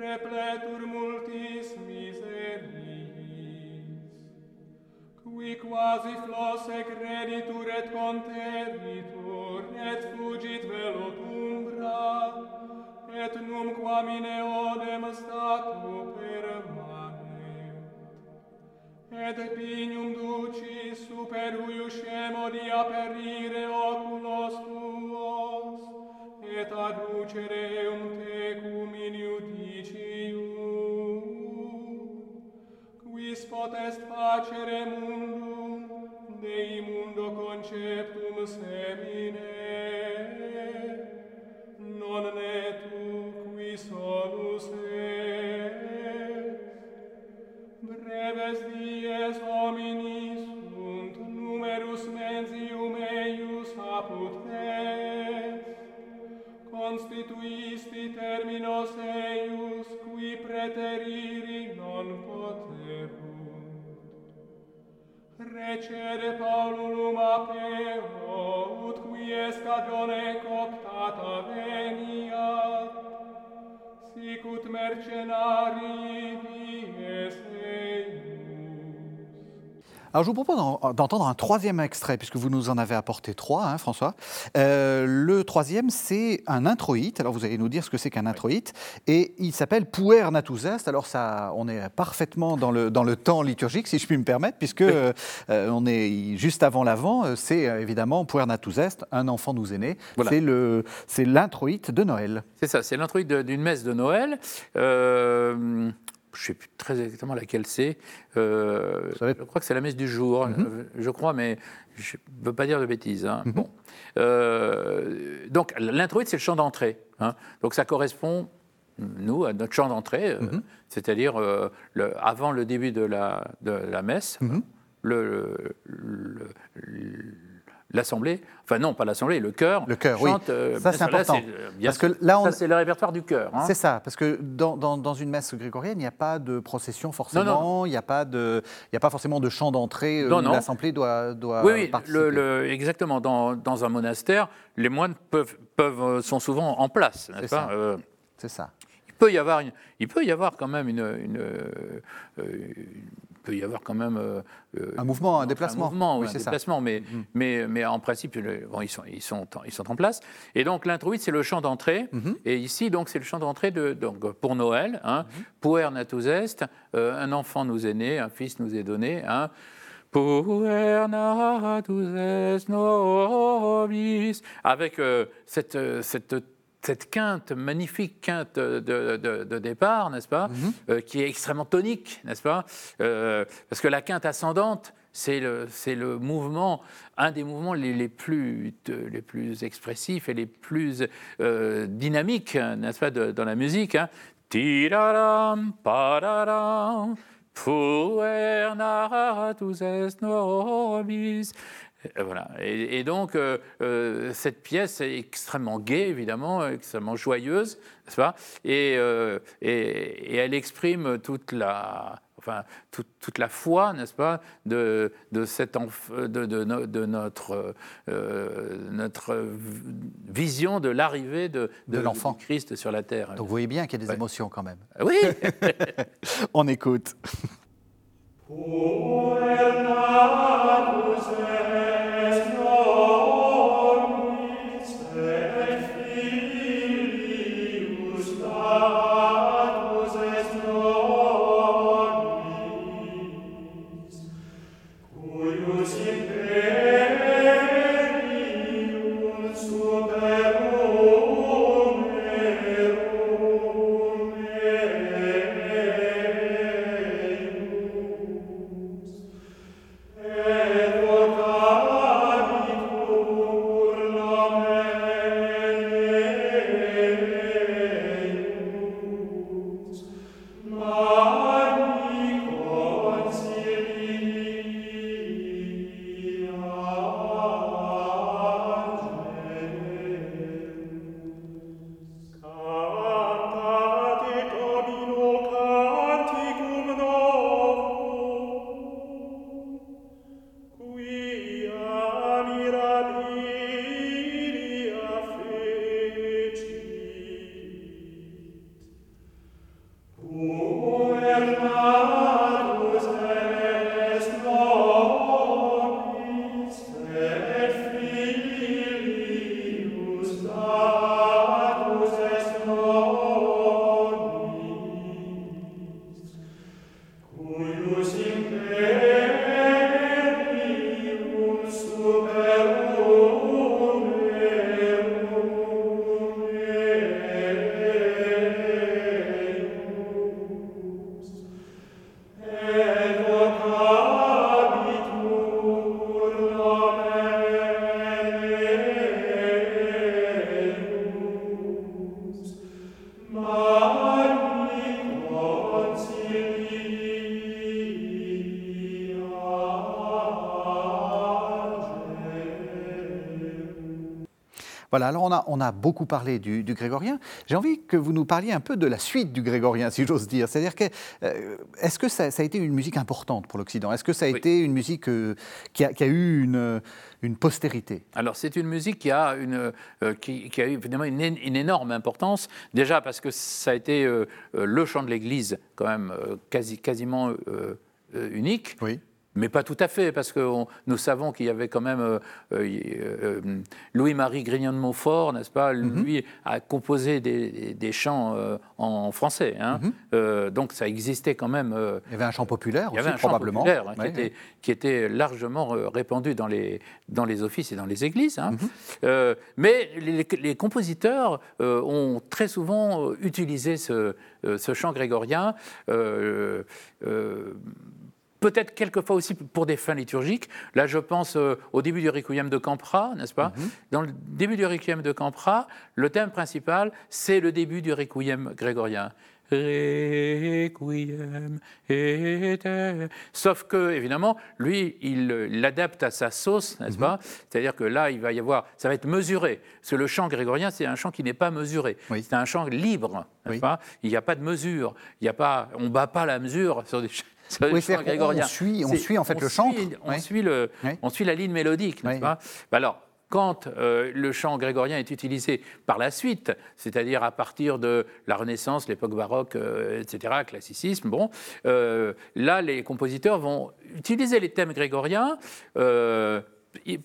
repletur multis qui quasi flosse creditur et conteritur, et fugit velo umbra, et num quam in eodem statu permanet. Et pignum ducis super uiuscemo di aperire oculos tuos, et aducere eum tecum potest facere mundum, Dei mundo conceptum semine, Ecere Paululum apeo, ut qui est cadione coptata veniat, sic ut mercenarii vies Alors je vous propose d'en- d'entendre un troisième extrait, puisque vous nous en avez apporté trois, hein, François. Euh, le troisième, c'est un introïte. Alors vous allez nous dire ce que c'est qu'un introïte. Et il s'appelle Puer Natus Est. Alors ça, on est parfaitement dans le, dans le temps liturgique, si je puis me permettre, puisque euh, on est juste avant l'avant. euh, C'est euh, évidemment Puer Natus Est, un enfant nous est né. Voilà. C'est le- C'est l'introïte de Noël. C'est ça, c'est l'introïte d'une messe de Noël. Euh, je ne sais plus très exactement laquelle c'est. Euh, je crois que c'est la messe du jour, euh, je crois, mais je ne veux pas dire de bêtises. hein. Bon. Euh, donc l'introïte, c'est le chant d'entrée. hein. Donc ça correspond, nous, à notre chant d'entrée, euh, c'est-à-dire euh, avant le début de la, de la messe. le- le- le- L'assemblée, enfin non, pas l'assemblée, le chœur. Le chœur, oui. chante, euh, Ça, c'est sûr, là, important. euh, Parce que là, on- ça, c'est le répertoire du chœur. hein. C'est ça, parce que dans, dans- dans une messe grégorienne, il n'y a pas de procession forcément, il n'y a, pas de- a pas forcément de chant d'entrée euh, où l'assemblée doit, doit Oui, oui, participer. le- le- exactement. Dans, dans un monastère, les moines peuvent, peuvent, sont souvent en place, n'est-ce C'est pas ça. Euh, C'est ça. il, peut y avoir une- il peut y avoir quand même une... peut y avoir quand même... euh, euh, Un mouvement, un déplacement. Un mouvement, Oui, un déplacement, mais, mais, mais en principe, le- bon, ils, sont, ils, sont, en- ils sont en place. Et donc l'introïte, c'est le chant d'entrée. Mm-hmm. Et ici, donc, c'est le chant d'entrée de, donc, pour Noël. Hein, Mm-hmm. Puer natus est, euh, un enfant nous est né, un fils nous est donné. Hein. Avec euh, cette, euh, cette cette quinte, magnifique quinte de, de- de départ, n'est-ce pas, euh, qui est extrêmement tonique, n'est-ce pas Euh, Parce que la quinte ascendante, c'est le, mouvement, un des mouvements les, les plus, de- les plus expressifs et les plus euh, dynamiques, n'est-ce pas, de- dans la musique. Hein. Tiraram, pararam, puer est nobis. Euh, Voilà. Et, et donc, euh, euh, cette pièce est extrêmement gaie, évidemment, extrêmement joyeuse, n'est-ce pas? Et, euh, et- et elle exprime toute la, enfin, toute, toute la foi, n'est-ce pas, de, de, cet enf- de, de no- de notre, euh, notre vision de l'arrivée de, De l'enfant. Christ sur la terre. Donc vous voyez bien qu'il y a des Ouais. émotions quand même. Oui On écoute. Voilà, alors on a, on a beaucoup parlé du, du grégorien. J'ai envie que vous nous parliez un peu de la suite du grégorien, si j'ose dire. C'est-à-dire que, euh, est-ce que ça, ça a été une musique importante pour l'Occident? Est-ce que ça a Oui. été une musique euh, qui, a, qui a eu une, une postérité? Alors, c'est une musique qui a, une, euh, qui, qui a eu évidemment une, une énorme importance. Déjà parce que ça a été le chant de l'Église, quand même quasi, quasiment unique. Oui. Mais pas tout à fait, parce que on- nous savons qu'il y avait quand même euh, euh, euh, Louis-Marie Grignon de Montfort, n'est-ce pas Mhm. Lui a composé des, des chants euh, en français. hein. Mhm. Donc ça existait quand même. Il y avait un chant populaire il y aussi, avait un chant populaire hein, qui, Ouais, était, qui était largement répandu dans les, dans les offices et dans les églises. hein. Mhm. Mais les, les compositeurs ont très souvent utilisé ce, ce chant grégorien. Peut-être quelquefois aussi pour des fins liturgiques. Là, je pense euh, au début du Requiem de Campra, n'est-ce pas? Mhm. Dans le début du Requiem de Campra, le thème principal, c'est le début du Requiem grégorien. Requiem. Sauf que, évidemment, lui, il euh, l'adapte à sa sauce, n'est-ce pas? C'est-à-dire que là, il va y avoir, ça va être mesuré. Parce que le chant grégorien, c'est un chant qui n'est pas mesuré. Oui. C'est un chant libre, n'est-ce Oui. pas? Il n'y a pas de mesure. Il n'y a pas, on bat pas la mesure sur des, ch- sur des Oui, on suit- on C'est- suit, en fait, le suit- On Oui. suit le, Oui. on suit la ligne mélodique, n'est-ce pas? Bah Alors, quand euh, le chant grégorien est utilisé par la suite, c'est-à-dire à partir de la Renaissance, l'époque baroque, euh, etc., classicisme, bon, euh, là, les compositeurs vont utiliser les thèmes grégoriens.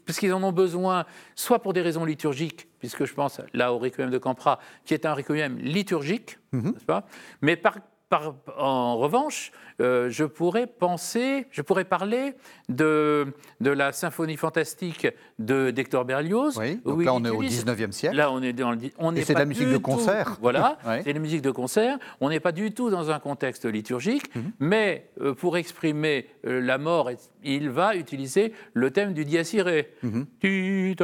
parce qu'ils en ont besoin, soit pour des raisons liturgiques, puisque je pense là au Requiem de Campra, qui est un Requiem liturgique, n'est-ce pas? Mais par, par- en revanche, euh, je pourrais penser, je pourrais parler de, de la symphonie fantastique de d'Hector Berlioz. Oui, donc là on est au utilise- 19e siècle. Là, on est dans le, on Et c'est de la musique de tout- concert. Voilà, Ouais. c'est la musique de concert. On n'est pas du tout dans un contexte liturgique, Mhm. mais euh, pour exprimer euh, la mort, il va utiliser le thème du dies irae. Mhm. Ti,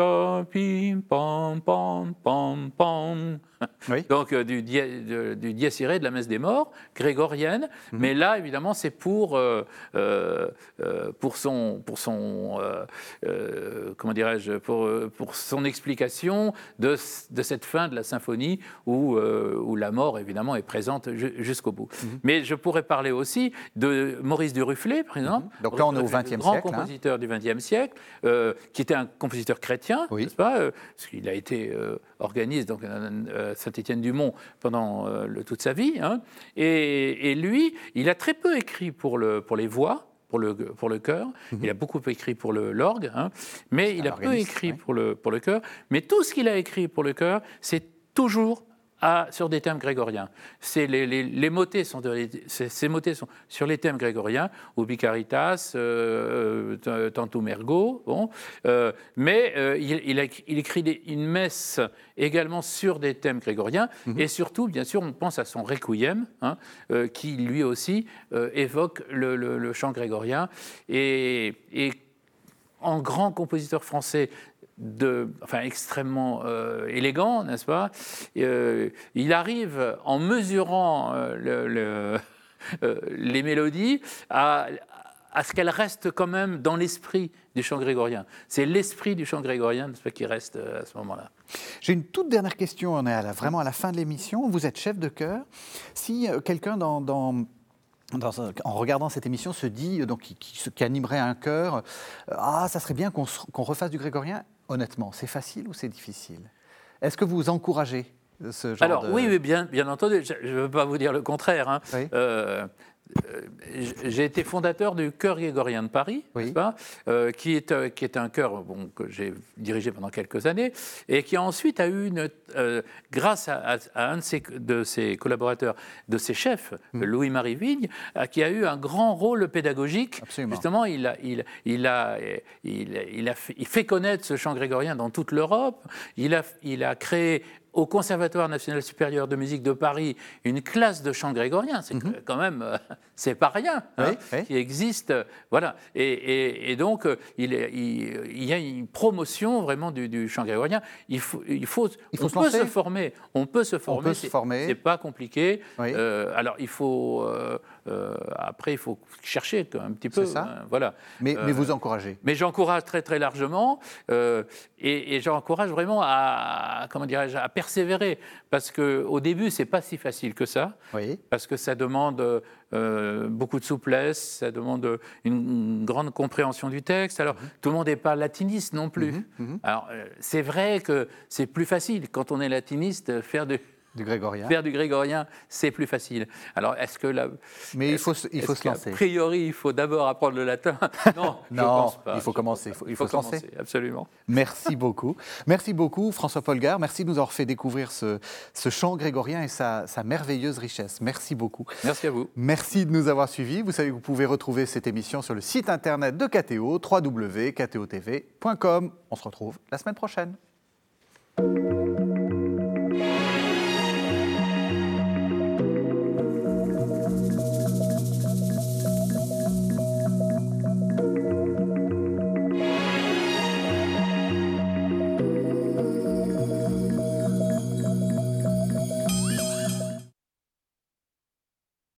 Oui. Donc euh, du, die- de- du irae de la messe des morts, grégorienne. Mhm. Mais là, évidemment, c'est pour, euh, euh, pour son, pour son comment dirais-je, pour, pour son explication de, de cette fin de la symphonie où, où la mort, évidemment, est présente ju- jusqu'au bout. Mhm. Mais je pourrais parler aussi de Maurice Duruflé, par exemple. Mhm. Donc là, on est au XXe Duruflé, grand siècle, hein. compositeur du XXe siècle, qui était un compositeur chrétien, Oui. n'est-ce pas Parce qu'il a été organiste donc à Saint-Étienne-du-Mont pendant euh, le- toute sa vie. hein. Et, et lui, il a très peu écrit pour, le, pour les voix. Pour le, pour le chœur, il a beaucoup écrit pour l'orgue, hein, mais il a peu écrit pour le, pour le chœur. Mais tout ce qu'il a écrit pour le chœur, c'est toujours à- sur des thèmes grégoriens. Les, les, les motets sont de- ces, ces motets sont sur les thèmes grégoriens, Ubi Caritas, euh, euh, Tantum Ergo, bon. Euh, mais euh, il, il a écrit- il écrit des- une messe également sur des thèmes grégoriens, et surtout, bien sûr, on pense à son Requiem, hein, qui lui aussi évoque le, le- le chant grégorien. Et, et en grand compositeur français enfin, extrêmement euh, élégant, n'est-ce pas? Euh, Il arrive, en mesurant euh, le- le- les mélodies, à, ce qu'elles restent quand même dans l'esprit du chant grégorien. C'est l'esprit du chant grégorien qui reste à ce moment-là. J'ai une toute dernière question, on est à vraiment à la fin de l'émission. Vous êtes chef de chœur. Si quelqu'un en regardant cette émission se dit, donc, qui, qui animerait un chœur, euh, ah, ça serait bien qu'on refasse du grégorien, honnêtement, c'est facile ou c'est difficile? Est-ce que vous encouragez ce genre Alors de... oui, oui, bien, bien entendu, je ne veux pas vous dire le contraire. hein. Oui. Euh, j'ai été fondateur du chœur grégorien de Paris, Oui. n'est-ce pas Euh, qui, est, euh, qui est un chœur bon, que j'ai dirigé pendant quelques années et qui ensuite a eu, une, euh, grâce à, un de ses, de ses collaborateurs, de ses chefs, Mm. Louis-Marie Vigne, euh, qui a eu un grand rôle pédagogique. Absolument. Justement, il, a, il, il, a, il, il a fait, connaître ce chant grégorien dans toute l'Europe. Il a, il a créé au Conservatoire national supérieur de musique de Paris une classe de chant grégorien. C'est quand même, euh, c'est pas rien, hein, Mhm. Oui, qui existe. euh, Voilà. Et, et- et donc, euh, il, est- il- il y a une promotion vraiment du, du chant grégorien. Il faut, il faut, Il faut on se peut lancer. se former. On peut se former. peut se c'est- former. C'est pas compliqué. Oui. Alors, il faut, euh, après, il faut chercher un petit peu. C'est ça. hein, voilà. Mais, Euh, mais vous encouragez. Mais j'encourage très très largement euh, et, et j'encourage vraiment à comment dirais-je à persévérer parce que au début c'est pas si facile que ça Oui. parce que ça demande euh, beaucoup de souplesse, ça demande une, une grande compréhension du texte. Alors tout le monde n'est pas latiniste non plus. Alors euh, c'est vrai que c'est plus facile quand on est latiniste faire du Du grégorien. faire du grégorien, c'est plus facile. Alors est-ce que la, Mais il faut, se- il faut se lancer. qu'a priori, il faut d'abord apprendre le latin. Non, je Non, pense pas. il faut Je commencer, il faut- pas. il faut se lancer. commencer, Absolument. Merci beaucoup. Merci beaucoup, François Polgar. Merci de nous avoir fait découvrir ce, ce chant grégorien et sa, sa merveilleuse richesse. Merci beaucoup. Merci à vous. Merci de nous avoir suivis. Vous savez que vous pouvez retrouver cette émission sur le site internet de KTO, www.ktotv.com. On se retrouve la semaine prochaine.